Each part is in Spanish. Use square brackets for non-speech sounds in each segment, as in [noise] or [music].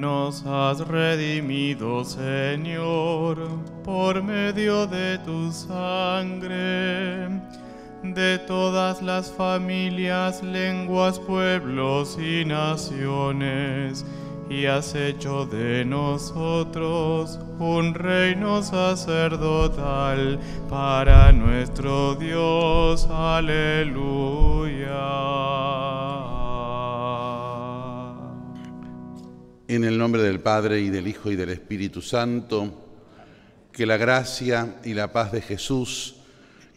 Nos has redimido, Señor, por medio de tu sangre, de todas las familias, lenguas, pueblos y naciones, y has hecho de nosotros un reino sacerdotal para nuestro Dios. Aleluya. En el nombre del Padre y del Hijo y del Espíritu Santo, que la gracia y la paz de Jesús,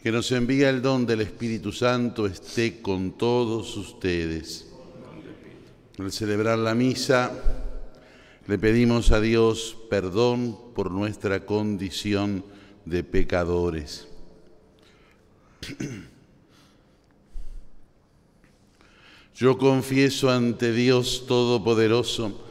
que nos envía el don del Espíritu Santo, esté con todos ustedes. Al celebrar la misa, le pedimos a Dios perdón por nuestra condición de pecadores. Yo confieso ante Dios Todopoderoso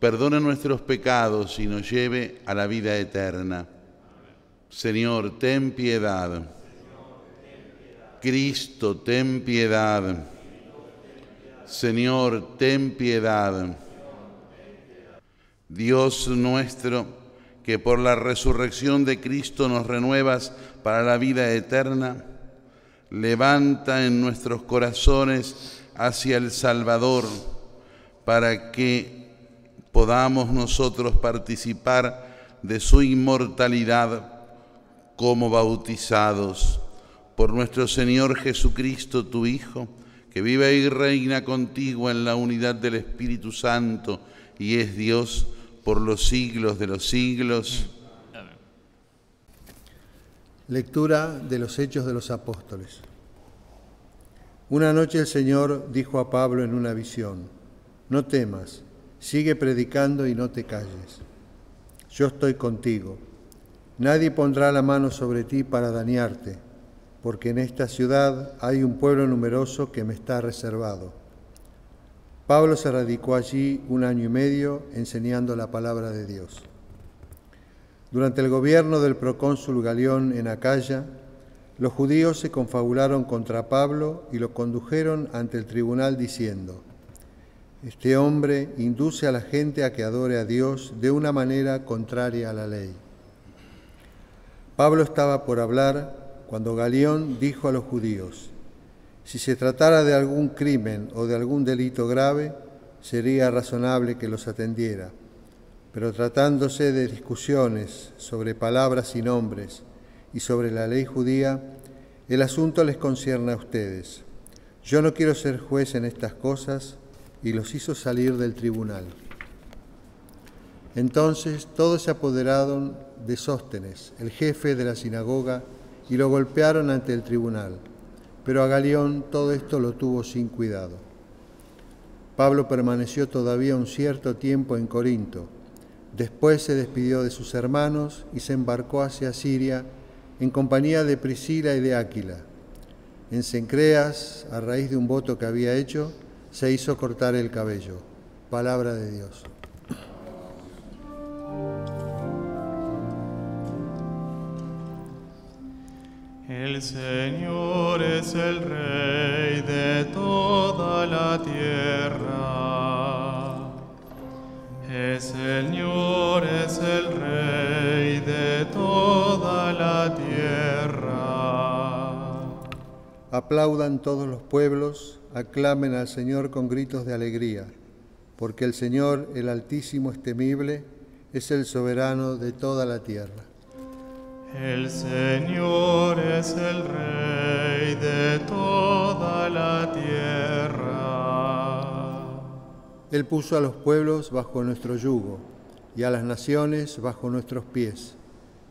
perdone nuestros pecados y nos lleve a la vida eterna. Señor, ten piedad. Cristo, ten piedad. Señor, ten piedad. Dios nuestro, que por la resurrección de Cristo nos renuevas para la vida eterna, levanta en nuestros corazones hacia el Salvador, para que podamos nosotros participar de su inmortalidad como bautizados por nuestro Señor Jesucristo, tu Hijo, que vive y reina contigo en la unidad del Espíritu Santo y es Dios por los siglos de los siglos. Lectura de los Hechos de los Apóstoles. Una noche el Señor dijo a Pablo en una visión, no temas, sigue predicando y no te calles. Yo estoy contigo. Nadie pondrá la mano sobre ti para dañarte, porque en esta ciudad hay un pueblo numeroso que me está reservado. Pablo se radicó allí un año y medio enseñando la palabra de Dios. Durante el gobierno del procónsul Galión en Acaya, los judíos se confabularon contra Pablo y lo condujeron ante el tribunal diciendo, Este hombre induce a la gente a que adore a Dios de una manera contraria a la ley. Pablo estaba por hablar cuando Galión dijo a los judíos, si se tratara de algún crimen o de algún delito grave, sería razonable que los atendiera. Pero tratándose de discusiones sobre palabras y nombres y sobre la ley judía, el asunto les concierne a ustedes. Yo no quiero ser juez en estas cosas y los hizo salir del tribunal. Entonces todos se apoderaron de Sóstenes, el jefe de la sinagoga, y lo golpearon ante el tribunal. Pero a Galión todo esto lo tuvo sin cuidado. Pablo permaneció todavía un cierto tiempo en Corinto. Después se despidió de sus hermanos y se embarcó hacia Siria en compañía de Priscila y de Áquila. En Cencreas, a raíz de un voto que había hecho, se hizo cortar el cabello. Palabra de Dios. El Señor es el Rey de toda la tierra. El Señor es el Rey de toda la tierra. Aplaudan todos los pueblos, aclamen al Señor con gritos de alegría, porque el Señor, el Altísimo, es temible, es el soberano de toda la tierra. El Señor es el Rey de toda la tierra. Él puso a los pueblos bajo nuestro yugo y a las naciones bajo nuestros pies.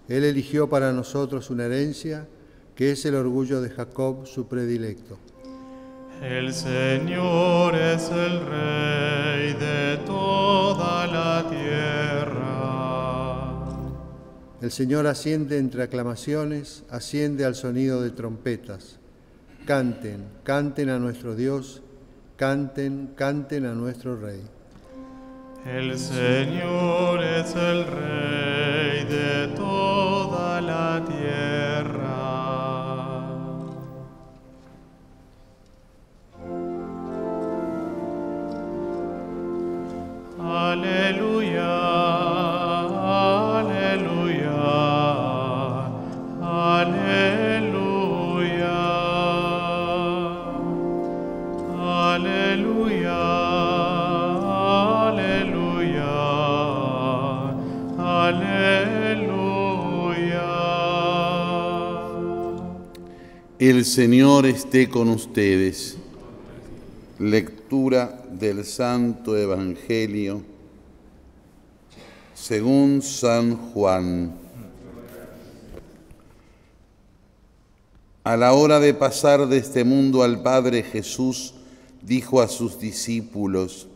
Él eligió para nosotros una herencia que es el orgullo de Jacob, su predilecto. El Señor es el Rey de toda la tierra. El Señor asciende entre aclamaciones, asciende al sonido de trompetas. Canten, canten a nuestro Dios, canten, canten a nuestro Rey. El Señor es el Rey de toda la tierra. Aleluya, aleluya, aleluya, aleluya, aleluya, aleluya. El Señor esté con ustedes. Lectura del Santo Evangelio según San Juan. A la hora de pasar de este mundo al Padre Jesús dijo a sus discípulos,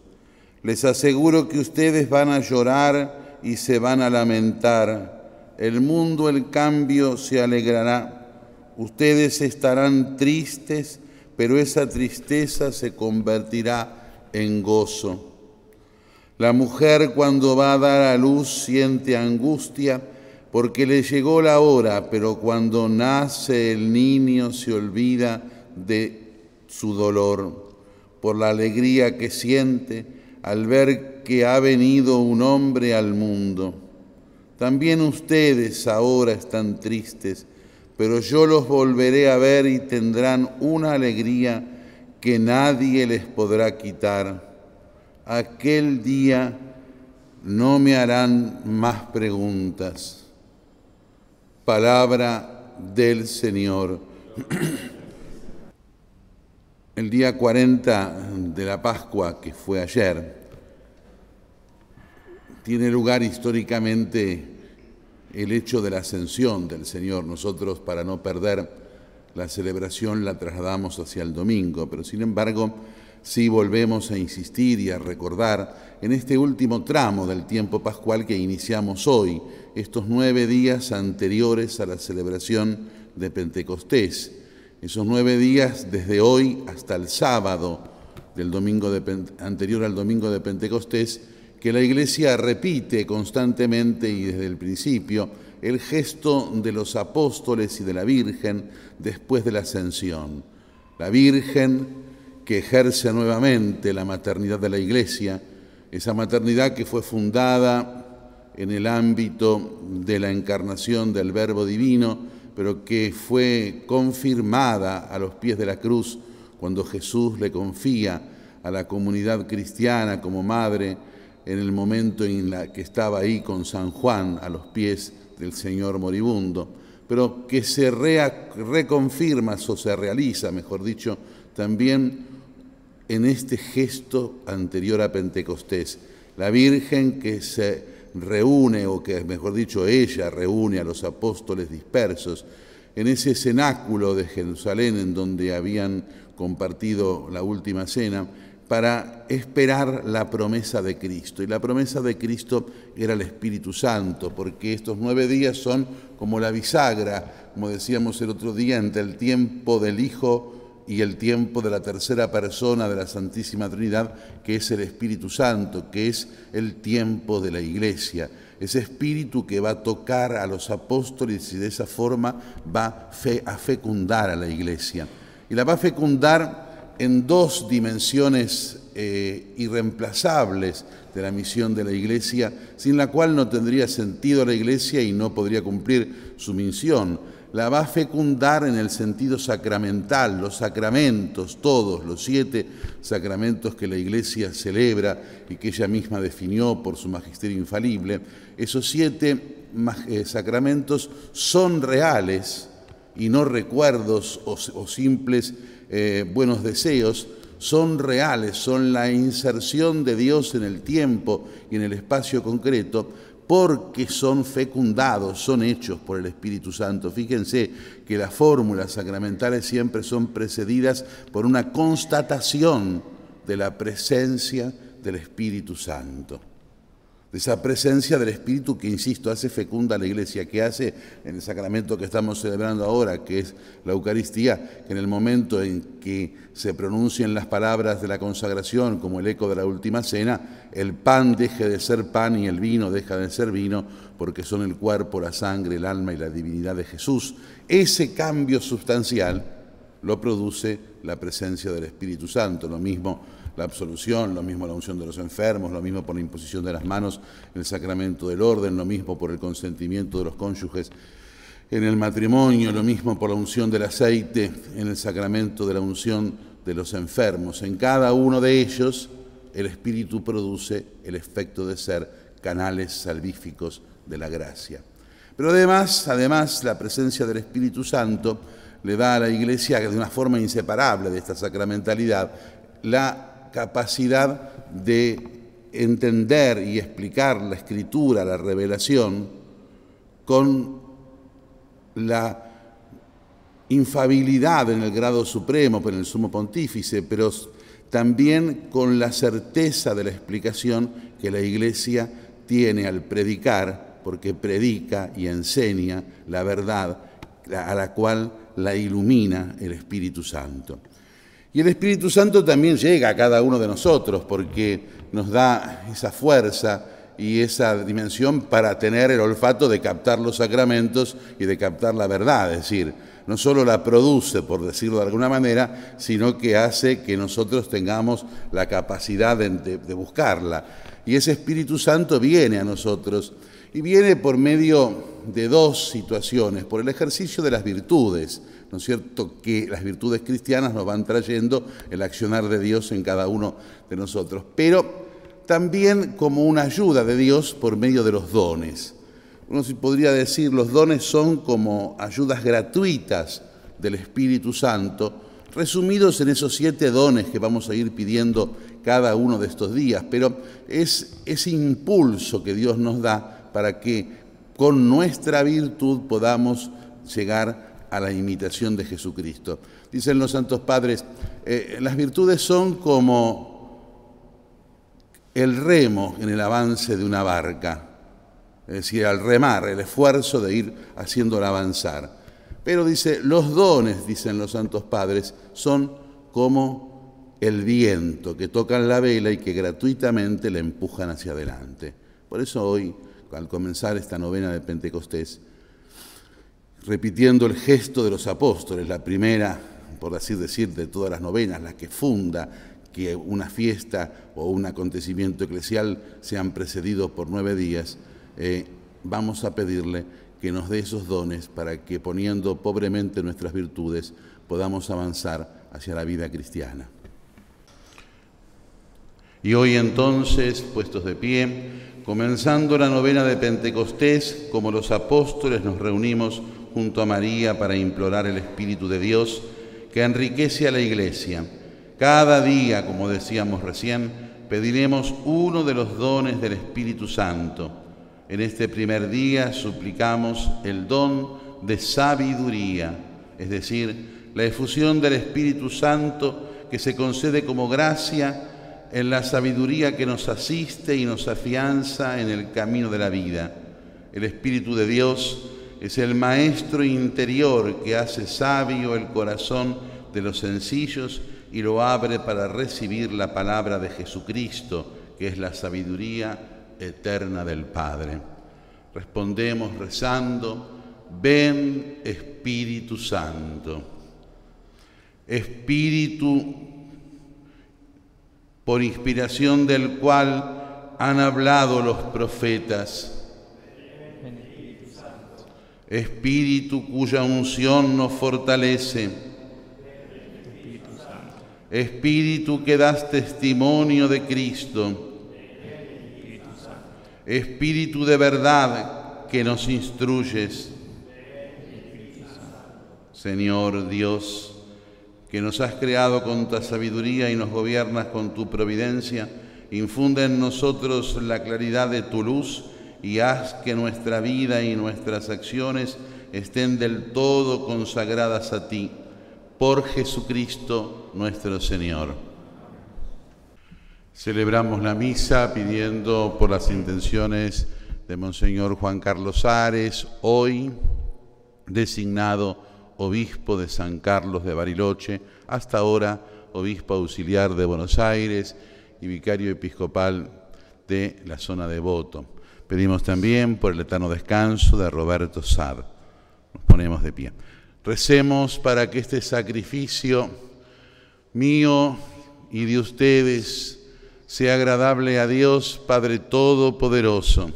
les aseguro que ustedes van a llorar y se van a lamentar. El mundo, el cambio, se alegrará. Ustedes estarán tristes, pero esa tristeza se convertirá en gozo. La mujer cuando va a dar a luz siente angustia porque le llegó la hora, pero cuando nace el niño se olvida de su dolor por la alegría que siente al ver que ha venido un hombre al mundo. También ustedes ahora están tristes, pero yo los volveré a ver y tendrán una alegría que nadie les podrá quitar. Aquel día no me harán más preguntas. Palabra del Señor. [clears throat] El día 40 de la Pascua, que fue ayer, tiene lugar históricamente el hecho de la ascensión del Señor. Nosotros, para no perder la celebración, la trasladamos hacia el domingo, pero sin embargo, sí volvemos a insistir y a recordar en este último tramo del tiempo pascual que iniciamos hoy, estos nueve días anteriores a la celebración de Pentecostés. Esos nueve días desde hoy hasta el sábado del domingo anterior al domingo de Pentecostés, que la Iglesia repite constantemente y desde el principio el gesto de los apóstoles y de la Virgen después de la ascensión. La Virgen que ejerce nuevamente la maternidad de la Iglesia, esa maternidad que fue fundada en el ámbito de la encarnación del Verbo Divino, pero que fue confirmada a los pies de la cruz cuando Jesús le confía a la comunidad cristiana como madre en el momento en la que estaba ahí con San Juan a los pies del Señor moribundo, pero que se reconfirma o se realiza, mejor dicho, también en este gesto anterior a Pentecostés. La Virgen que se reúne, o que mejor dicho ella reúne a los apóstoles dispersos, en ese cenáculo de Jerusalén en donde habían compartido la última cena, para esperar la promesa de Cristo. Y la promesa de Cristo era el Espíritu Santo, porque estos nueve días son como la bisagra, como decíamos el otro día, entre el tiempo del Hijo y el tiempo de la tercera persona de la Santísima Trinidad, que es el Espíritu Santo, que es el tiempo de la Iglesia. Ese espíritu que va a tocar a los apóstoles y de esa forma va a fecundar a la Iglesia. Y la va a fecundar en dos dimensiones eh, irreemplazables de la misión de la Iglesia, sin la cual no tendría sentido la Iglesia y no podría cumplir su misión. La va a fecundar en el sentido sacramental, los sacramentos, todos, los siete sacramentos que la Iglesia celebra y que ella misma definió por su magisterio infalible. Esos siete eh, sacramentos son reales y no recuerdos o simples eh, buenos deseos son reales, son la inserción de Dios en el tiempo y en el espacio concreto, porque son fecundados, son hechos por el Espíritu Santo. Fíjense que las fórmulas sacramentales siempre son precedidas por una constatación de la presencia del Espíritu Santo. De esa presencia del Espíritu que, insisto, hace fecunda a la iglesia, que hace en el sacramento que estamos celebrando ahora, que es la Eucaristía, que en el momento en que se pronuncien las palabras de la consagración, como el eco de la última cena, el pan deje de ser pan y el vino deja de ser vino, porque son el cuerpo, la sangre, el alma y la divinidad de Jesús. Ese cambio sustancial lo produce la presencia del Espíritu Santo, lo mismo la absolución, lo mismo la unción de los enfermos, lo mismo por la imposición de las manos el sacramento del orden, lo mismo por el consentimiento de los cónyuges en el matrimonio, lo mismo por la unción del aceite en el sacramento de la unción de los enfermos. En cada uno de ellos el Espíritu produce el efecto de ser canales salvíficos de la gracia. Pero además, además la presencia del Espíritu Santo le da a la Iglesia de una forma inseparable de esta sacramentalidad la capacidad de entender y explicar la escritura, la revelación, con la infabilidad en el grado supremo, en el sumo pontífice, pero también con la certeza de la explicación que la Iglesia tiene al predicar, porque predica y enseña la verdad a la cual la ilumina el Espíritu Santo. Y el Espíritu Santo también llega a cada uno de nosotros porque nos da esa fuerza y esa dimensión para tener el olfato de captar los sacramentos y de captar la verdad. Es decir, no solo la produce, por decirlo de alguna manera, sino que hace que nosotros tengamos la capacidad de, de buscarla. Y ese Espíritu Santo viene a nosotros y viene por medio de dos situaciones, por el ejercicio de las virtudes. ¿No es cierto?, que las virtudes cristianas nos van trayendo el accionar de Dios en cada uno de nosotros, pero también como una ayuda de Dios por medio de los dones. Uno podría decir, los dones son como ayudas gratuitas del Espíritu Santo, resumidos en esos siete dones que vamos a ir pidiendo cada uno de estos días, pero es ese impulso que Dios nos da para que con nuestra virtud podamos llegar a la imitación de Jesucristo. Dicen los santos padres, eh, las virtudes son como el remo en el avance de una barca, es decir, al remar, el esfuerzo de ir haciéndola avanzar. Pero dice, los dones, dicen los santos padres, son como el viento que tocan la vela y que gratuitamente la empujan hacia adelante. Por eso hoy, al comenzar esta novena de Pentecostés, repitiendo el gesto de los apóstoles, la primera, por así decir, de todas las novenas, la que funda que una fiesta o un acontecimiento eclesial sean precedidos por nueve días, eh, vamos a pedirle que nos dé esos dones para que poniendo pobremente nuestras virtudes podamos avanzar hacia la vida cristiana. Y hoy entonces, puestos de pie, comenzando la novena de Pentecostés, como los apóstoles nos reunimos junto a María para implorar el Espíritu de Dios que enriquece a la Iglesia. Cada día, como decíamos recién, pediremos uno de los dones del Espíritu Santo. En este primer día suplicamos el don de sabiduría, es decir, la efusión del Espíritu Santo que se concede como gracia en la sabiduría que nos asiste y nos afianza en el camino de la vida. El Espíritu de Dios es el maestro interior que hace sabio el corazón de los sencillos y lo abre para recibir la palabra de Jesucristo, que es la sabiduría eterna del Padre. Respondemos rezando, ven Espíritu Santo. Espíritu por inspiración del cual han hablado los profetas Espíritu cuya unción nos fortalece. Espíritu que das testimonio de Cristo. Espíritu de verdad que nos instruyes. Señor Dios, que nos has creado con tu sabiduría y nos gobiernas con tu providencia, infunde en nosotros la claridad de tu luz y haz que nuestra vida y nuestras acciones estén del todo consagradas a ti, por Jesucristo nuestro Señor. Celebramos la misa pidiendo por las intenciones de Monseñor Juan Carlos Ares, hoy designado obispo de San Carlos de Bariloche, hasta ahora obispo auxiliar de Buenos Aires y vicario episcopal de la zona de Voto. Pedimos también por el eterno descanso de Roberto Sad. Nos ponemos de pie. Recemos para que este sacrificio mío y de ustedes sea agradable a Dios Padre Todopoderoso.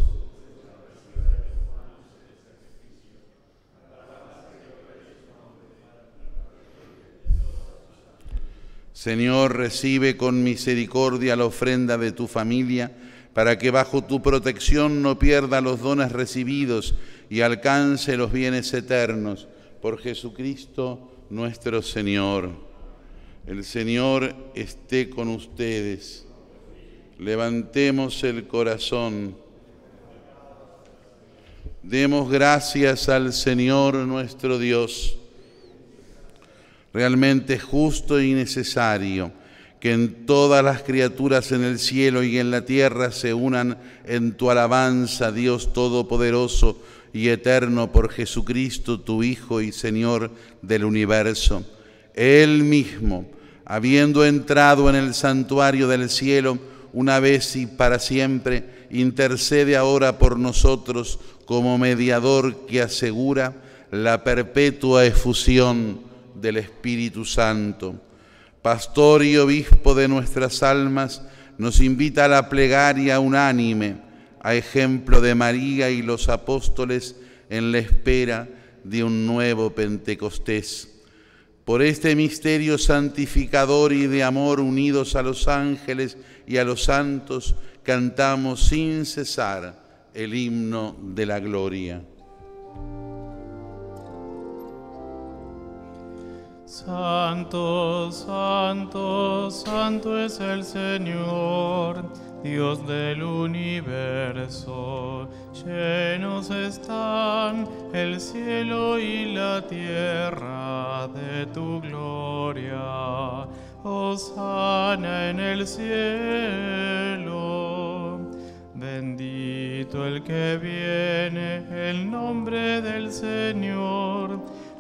Señor, recibe con misericordia la ofrenda de tu familia, para que bajo tu protección no pierda los dones recibidos y alcance los bienes eternos. Por Jesucristo nuestro Señor. El Señor esté con ustedes. Levantemos el corazón. Demos gracias al Señor nuestro Dios. Realmente justo y necesario que en todas las criaturas en el cielo y en la tierra se unan en tu alabanza, Dios Todopoderoso y eterno por Jesucristo, tu Hijo y Señor del universo. Él mismo, habiendo entrado en el santuario del cielo una vez y para siempre, intercede ahora por nosotros como mediador que asegura la perpetua efusión del Espíritu Santo. Pastor y obispo de nuestras almas, nos invita a la plegaria unánime, a ejemplo de María y los apóstoles en la espera de un nuevo Pentecostés. Por este misterio santificador y de amor unidos a los ángeles y a los santos, cantamos sin cesar el himno de la gloria. Santo, santo, santo es el Señor, Dios del universo. Llenos están el cielo y la tierra de tu gloria. Osana en el cielo. Bendito el que viene, el nombre del Señor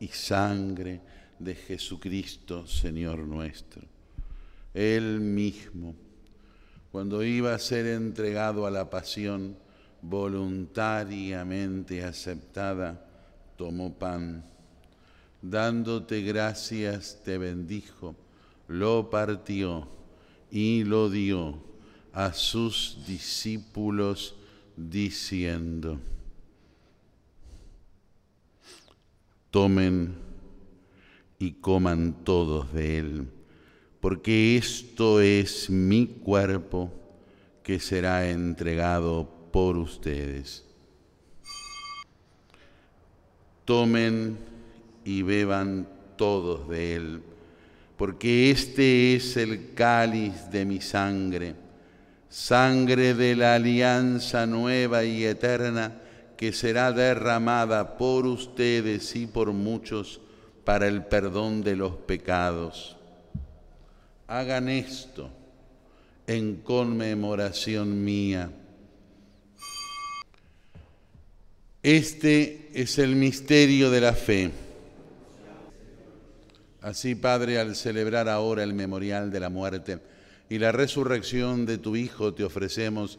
y sangre de Jesucristo, Señor nuestro. Él mismo, cuando iba a ser entregado a la pasión voluntariamente aceptada, tomó pan. Dándote gracias, te bendijo, lo partió y lo dio a sus discípulos diciendo, tomen y coman todos de él, porque esto es mi cuerpo que será entregado por ustedes. Tomen y beban todos de él, porque este es el cáliz de mi sangre, sangre de la alianza nueva y eterna que será derramada por ustedes y por muchos para el perdón de los pecados. Hagan esto en conmemoración mía. Este es el misterio de la fe. Así, Padre, al celebrar ahora el memorial de la muerte y la resurrección de tu Hijo, te ofrecemos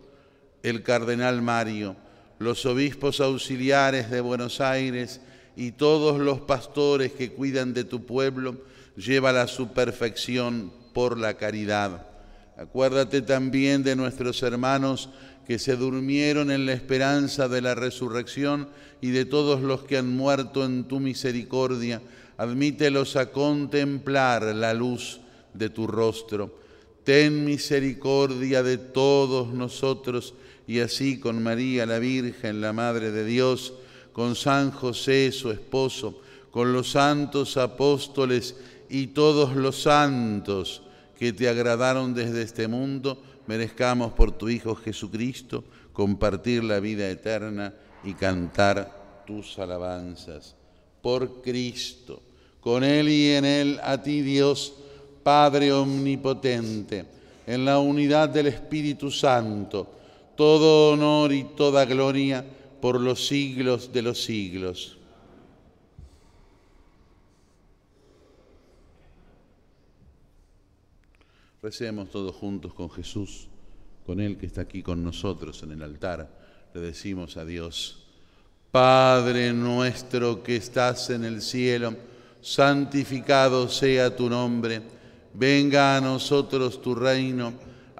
el cardenal Mario, los obispos auxiliares de Buenos Aires y todos los pastores que cuidan de tu pueblo, llévala a su perfección por la caridad. Acuérdate también de nuestros hermanos que se durmieron en la esperanza de la resurrección y de todos los que han muerto en tu misericordia. Admítelos a contemplar la luz de tu rostro. Ten misericordia de todos nosotros y así con María la Virgen, la Madre de Dios, con San José, su esposo, con los santos apóstoles y todos los santos que te agradaron desde este mundo, merezcamos por tu Hijo Jesucristo compartir la vida eterna y cantar tus alabanzas. Por Cristo, con Él y en Él, a ti Dios, Padre Omnipotente, en la unidad del Espíritu Santo, todo honor y toda gloria por los siglos de los siglos. Recemos todos juntos con Jesús, con Él que está aquí con nosotros en el altar. Le decimos a Dios, Padre nuestro que estás en el cielo, santificado sea tu nombre, venga a nosotros tu reino,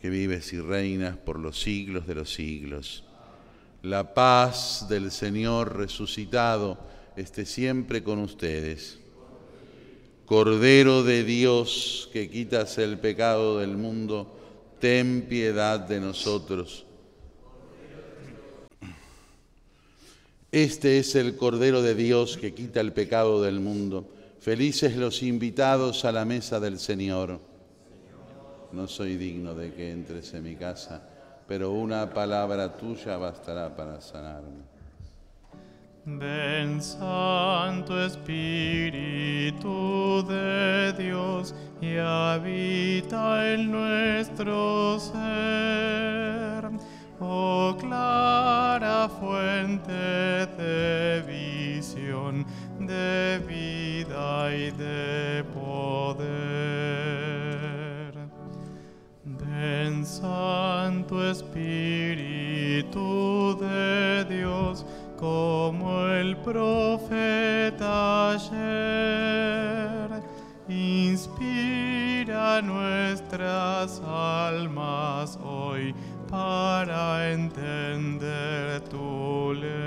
que vives y reinas por los siglos de los siglos. La paz del Señor resucitado esté siempre con ustedes. Cordero de Dios que quitas el pecado del mundo, ten piedad de nosotros. Este es el Cordero de Dios que quita el pecado del mundo. Felices los invitados a la mesa del Señor. No soy digno de que entres en mi casa, pero una palabra tuya bastará para sanarme. Ven Santo Espíritu de Dios y habita en nuestro ser. Oh clara fuente de visión, de vida y de poder. Santo Espíritu de Dios como el profeta ayer, inspira nuestras almas hoy para entender tu ley.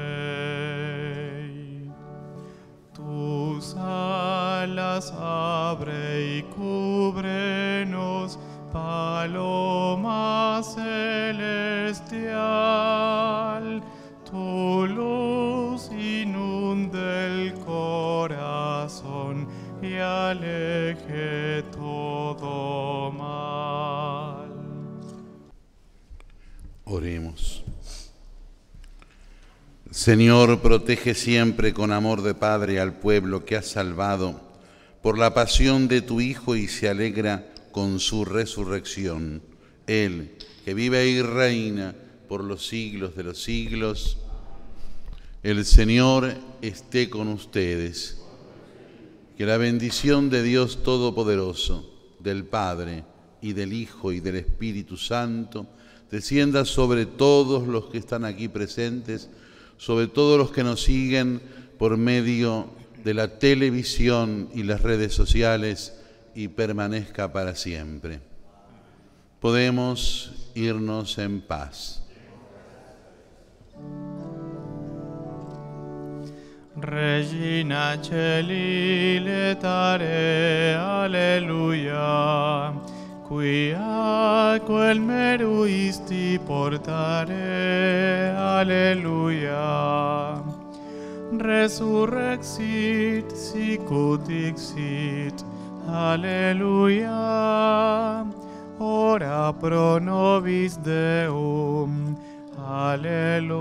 Tus alas abre y cúbrenos, paloma celestial tu luz inunde el corazón y aleje todo mal. Oremos. Señor, protege siempre con amor de Padre al pueblo que has salvado por la pasión de tu Hijo y se alegra con su resurrección. Él, que vive y reina por los siglos de los siglos. El Señor esté con ustedes. Que la bendición de Dios Todopoderoso, del Padre y del Hijo y del Espíritu Santo, descienda sobre todos los que están aquí presentes, sobre todos los que nos siguen por medio de la televisión y las redes sociales y permanezca para siempre. Podemos irnos en paz. Regina Celi letare, alleluia. Quia quel meruisti portare, alleluia. Resurrexit sicut dixit, Aleluia. Ora pro nobis Deum. Aleluia.